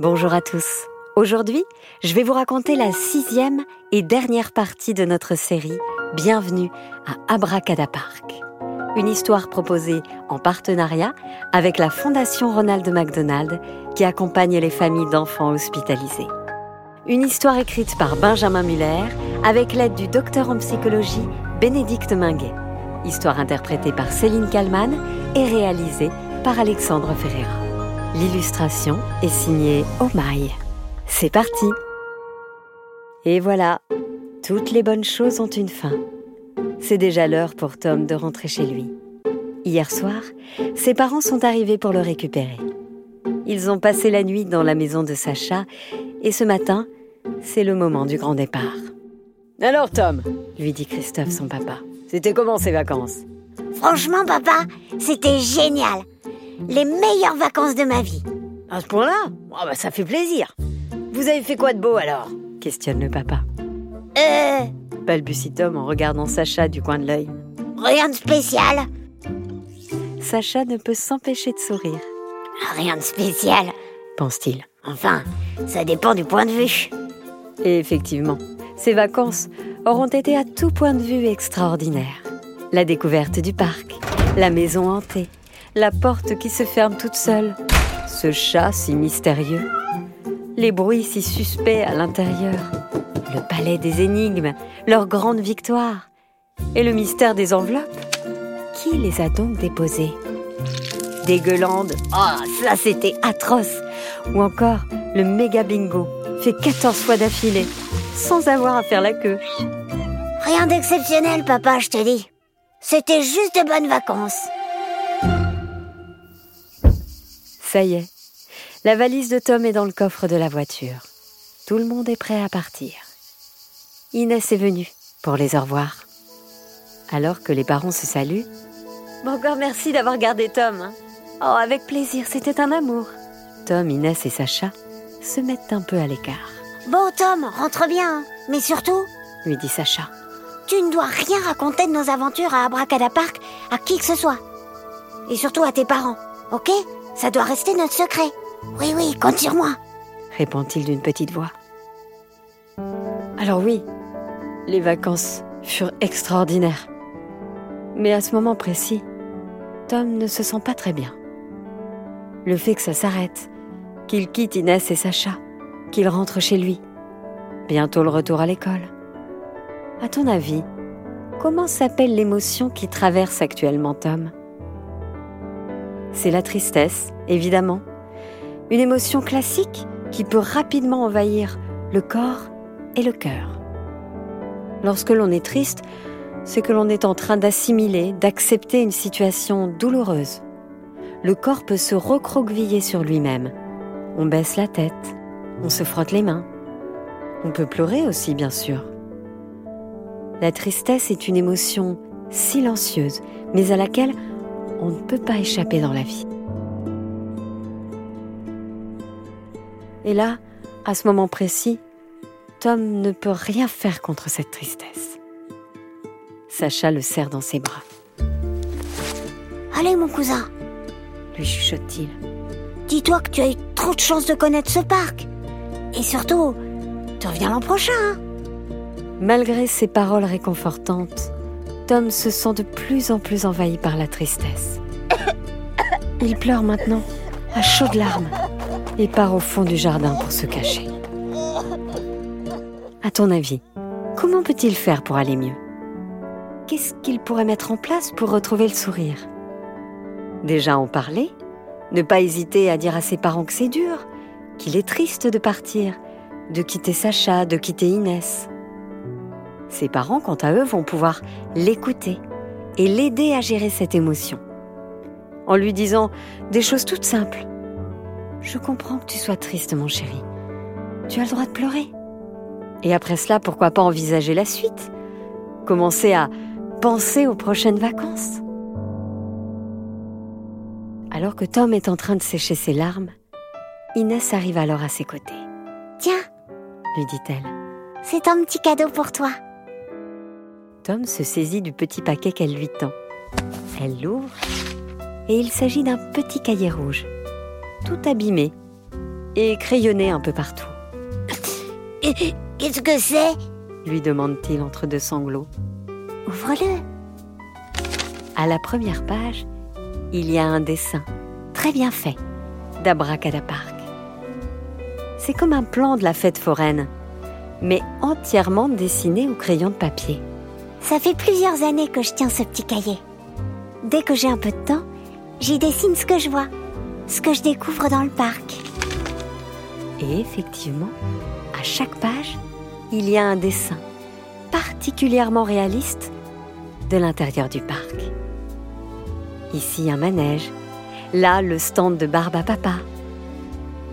Bonjour à tous. Aujourd'hui, je vais vous raconter la sixième et dernière partie de notre série Bienvenue à Abracadapark. Une histoire proposée en partenariat avec la Fondation Ronald McDonald qui accompagne les familles d'enfants hospitalisés. Une histoire écrite par Benjamin Muller avec l'aide du docteur en psychologie Bénédicte Minguet. Histoire interprétée par Céline Kallmann et réalisée par Alexandre Ferreira. L'illustration est signée Omaï. C'est parti Et voilà, toutes les bonnes choses ont une fin. C'est déjà l'heure pour Tom de rentrer chez lui. Hier soir, ses parents sont arrivés pour le récupérer. Ils ont passé la nuit dans la maison de Sacha et ce matin, c'est le moment du grand départ. Alors Tom, lui dit Christophe son papa, c'était comment ces vacances? Franchement papa, c'était génial les meilleures vacances de ma vie. À ce point-là oh bah Ça fait plaisir. Vous avez fait quoi de beau alors? Questionne le papa. Euh. balbutie Tom en regardant Sacha du coin de l'œil. Rien de spécial. Sacha ne peut s'empêcher de sourire. Rien de spécial, pense-t-il. Enfin, ça dépend du point de vue. Et effectivement, ces vacances auront été à tout point de vue extraordinaires. La découverte du parc, la maison hantée, la porte qui se ferme toute seule, ce chat si mystérieux, les bruits si suspects à l'intérieur, le palais des énigmes, leur grande victoire, et le mystère des enveloppes. Qui les a donc déposées? Des gueulandes, oh, ça c'était atroce. Ou encore le méga bingo, fait 14 fois d'affilée, sans avoir à faire la queue. Rien d'exceptionnel, papa, je te dis. C'était juste de bonnes vacances. Ça y est, la valise de Tom est dans le coffre de la voiture. Tout le monde est prêt à partir. Inès est venue pour les au revoir. Alors que les parents se saluent, bon, encore merci d'avoir gardé Tom. Hein. Oh, avec plaisir, c'était un amour. Tom, Inès et Sacha se mettent un peu à l'écart. Bon, Tom, rentre bien, hein. mais surtout, lui dit Sacha, tu ne dois rien raconter de nos aventures à Abracadapark à qui que ce soit. Et surtout à tes parents, ok? Ça doit rester notre secret. Oui, oui, compte sur moi, répond-il d'une petite voix. Alors oui, les vacances furent extraordinaires. Mais à ce moment précis, Tom ne se sent pas très bien. Le fait que ça s'arrête, qu'il quitte Inès et Sacha, qu'il rentre chez lui, bientôt le retour à l'école. À ton avis, comment s'appelle l'émotion qui traverse actuellement Tom? C'est la tristesse, évidemment. Une émotion classique qui peut rapidement envahir le corps et le cœur. Lorsque l'on est triste, c'est que l'on est en train d'assimiler, d'accepter une situation douloureuse. Le corps peut se recroqueviller sur lui-même. On baisse la tête, on se frotte les mains. On peut pleurer aussi, bien sûr. La tristesse est une émotion silencieuse, mais à laquelle on ne peut pas échapper dans la vie. Et là, à ce moment précis, Tom ne peut rien faire contre cette tristesse. Sacha le serre dans ses bras. Allez mon cousin, lui chuchote-t-il. Dis-toi que tu as eu trop de chance de connaître ce parc. Et surtout, tu reviens l'an prochain. Hein. Malgré ces paroles réconfortantes, Tom se sent de plus en plus envahi par la tristesse. Il pleure maintenant, à chaudes larmes, et part au fond du jardin pour se cacher. À ton avis, comment peut-il faire pour aller mieux? Qu'est-ce qu'il pourrait mettre en place pour retrouver le sourire? Déjà en parler Ne pas hésiter à dire à ses parents que c'est dur, qu'il est triste de partir, de quitter Sacha, de quitter Inès. Ses parents, quant à eux, vont pouvoir l'écouter et l'aider à gérer cette émotion. En lui disant des choses toutes simples. Je comprends que tu sois triste, mon chéri. Tu as le droit de pleurer. Et après cela, pourquoi pas envisager la suite? Commencer à penser aux prochaines vacances Alors que Tom est en train de sécher ses larmes, Inès arrive alors à ses côtés. Tiens, lui dit-elle. C'est un petit cadeau pour toi. Tom se saisit du petit paquet qu'elle lui tend. Elle l'ouvre et il s'agit d'un petit cahier rouge, tout abîmé. et crayonné un peu partout. Qu'est-ce que c'est? lui demande-t-il entre deux sanglots. Ouvre-le. À la première page, il y a un dessin, très bien fait, d'Abracadapark. C'est comme un plan de la fête foraine, mais entièrement dessiné au crayon de papier. Ça fait plusieurs années que je tiens ce petit cahier. Dès que j'ai un peu de temps, j'y dessine ce que je vois, ce que je découvre dans le parc. Et effectivement, à chaque page, il y a un dessin particulièrement réaliste de l'intérieur du parc. Ici un manège, là le stand de Barbe à Papa.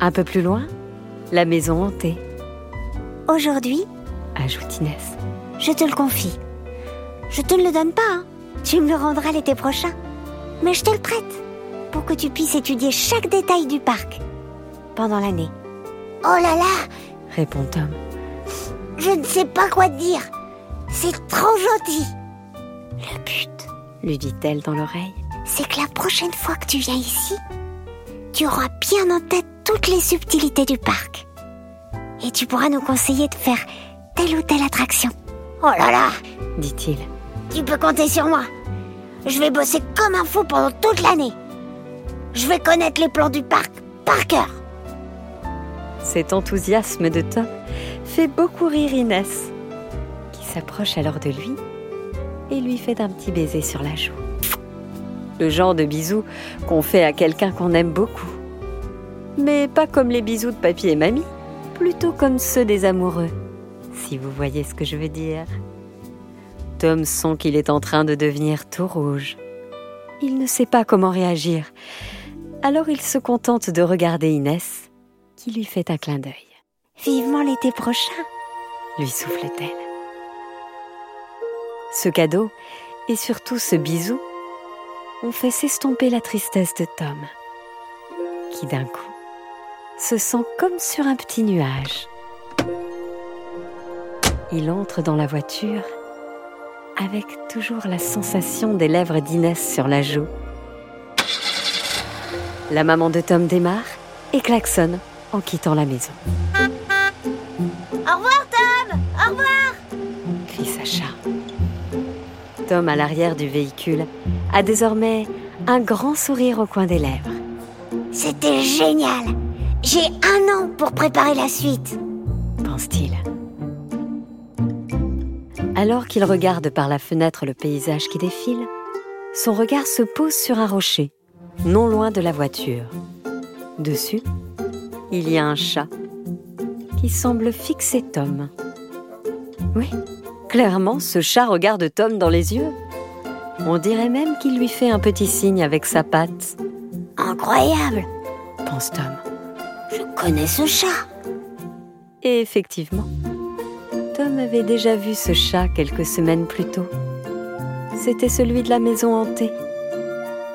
Un peu plus loin, la maison hantée. Aujourd'hui, ajoute Inès, je te le confie. Je te le donne pas, hein. tu me le rendras l'été prochain. Mais je te le prête pour que tu puisses étudier chaque détail du parc pendant l'année. Oh là là répond Tom. Je ne sais pas quoi te dire. C'est trop gentil. Le but, lui dit-elle dans l'oreille, c'est que la prochaine fois que tu viens ici, tu auras bien en tête toutes les subtilités du parc. Et tu pourras nous conseiller de faire telle ou telle attraction. Oh là là dit-il. Tu peux compter sur moi. Je vais bosser comme un fou pendant toute l'année. Je vais connaître les plans du parc par cœur. Cet enthousiasme de Tom fait beaucoup rire Inès, qui s'approche alors de lui et lui fait un petit baiser sur la joue. Le genre de bisou qu'on fait à quelqu'un qu'on aime beaucoup. Mais pas comme les bisous de papy et mamie, plutôt comme ceux des amoureux, si vous voyez ce que je veux dire. Tom sent qu'il est en train de devenir tout rouge. Il ne sait pas comment réagir, alors il se contente de regarder Inès, qui lui fait un clin d'œil. Vivement l'été prochain, lui souffle-t-elle. Ce cadeau, et surtout ce bisou, ont fait s'estomper la tristesse de Tom, qui d'un coup se sent comme sur un petit nuage. Il entre dans la voiture avec toujours la sensation des lèvres d'Inès sur la joue. La maman de Tom démarre et klaxonne en quittant la maison. Au revoir Tom Au revoir crie Sacha. Tom, à l'arrière du véhicule, a désormais un grand sourire au coin des lèvres. C'était génial J'ai un an pour préparer la suite pense-t-il. Alors qu'il regarde par la fenêtre le paysage qui défile, son regard se pose sur un rocher, non loin de la voiture. Dessus, il y a un chat qui semble fixer Tom. Oui, clairement, ce chat regarde Tom dans les yeux. On dirait même qu'il lui fait un petit signe avec sa patte. Incroyable, pense Tom. Je connais ce chat. Et effectivement, Tom avait déjà vu ce chat quelques semaines plus tôt. C'était celui de la maison hantée,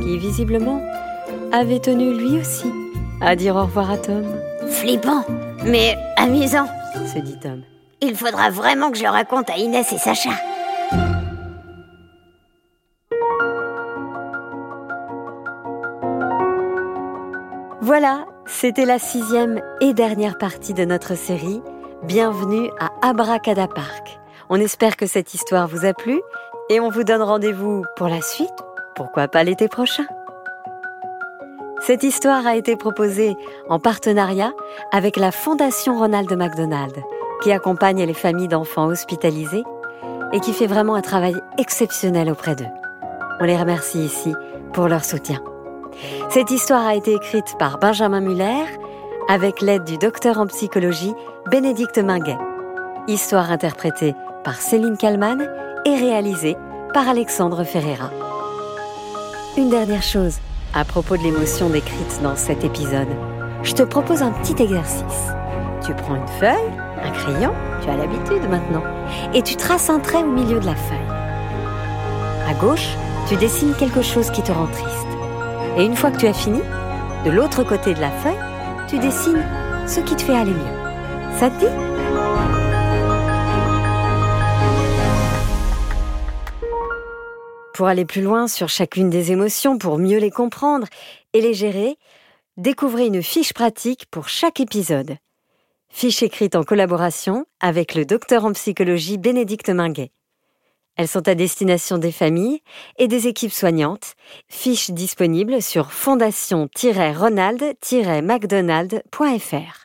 qui visiblement avait tenu lui aussi à dire au revoir à Tom. Flippant, mais amusant, se dit Tom. Il faudra vraiment que je le raconte à Inès et Sacha. Voilà, c'était la sixième et dernière partie de notre série. Bienvenue à Abracadapark. On espère que cette histoire vous a plu et on vous donne rendez-vous pour la suite, pourquoi pas l'été prochain. Cette histoire a été proposée en partenariat avec la Fondation Ronald McDonald, qui accompagne les familles d'enfants hospitalisés et qui fait vraiment un travail exceptionnel auprès d'eux. On les remercie ici pour leur soutien. Cette histoire a été écrite par Benjamin Muller avec l'aide du docteur en psychologie Bénédicte Minguet. Histoire interprétée par Céline Kallmann et réalisée par Alexandre Ferreira. Une dernière chose, à propos de l'émotion décrite dans cet épisode, je te propose un petit exercice. Tu prends une feuille, un crayon, tu as l'habitude maintenant, et tu traces un trait au milieu de la feuille. À gauche, tu dessines quelque chose qui te rend triste. Et une fois que tu as fini, de l'autre côté de la feuille, tu dessines ce qui te fait aller mieux. Ça te dit? Pour aller plus loin sur chacune des émotions, pour mieux les comprendre et les gérer, découvrez une fiche pratique pour chaque épisode. Fiche écrite en collaboration avec le docteur en psychologie Bénédicte Minguet. Elles sont à destination des familles et des équipes soignantes. Fiches disponibles sur fondation-ronald-mcdonald.fr.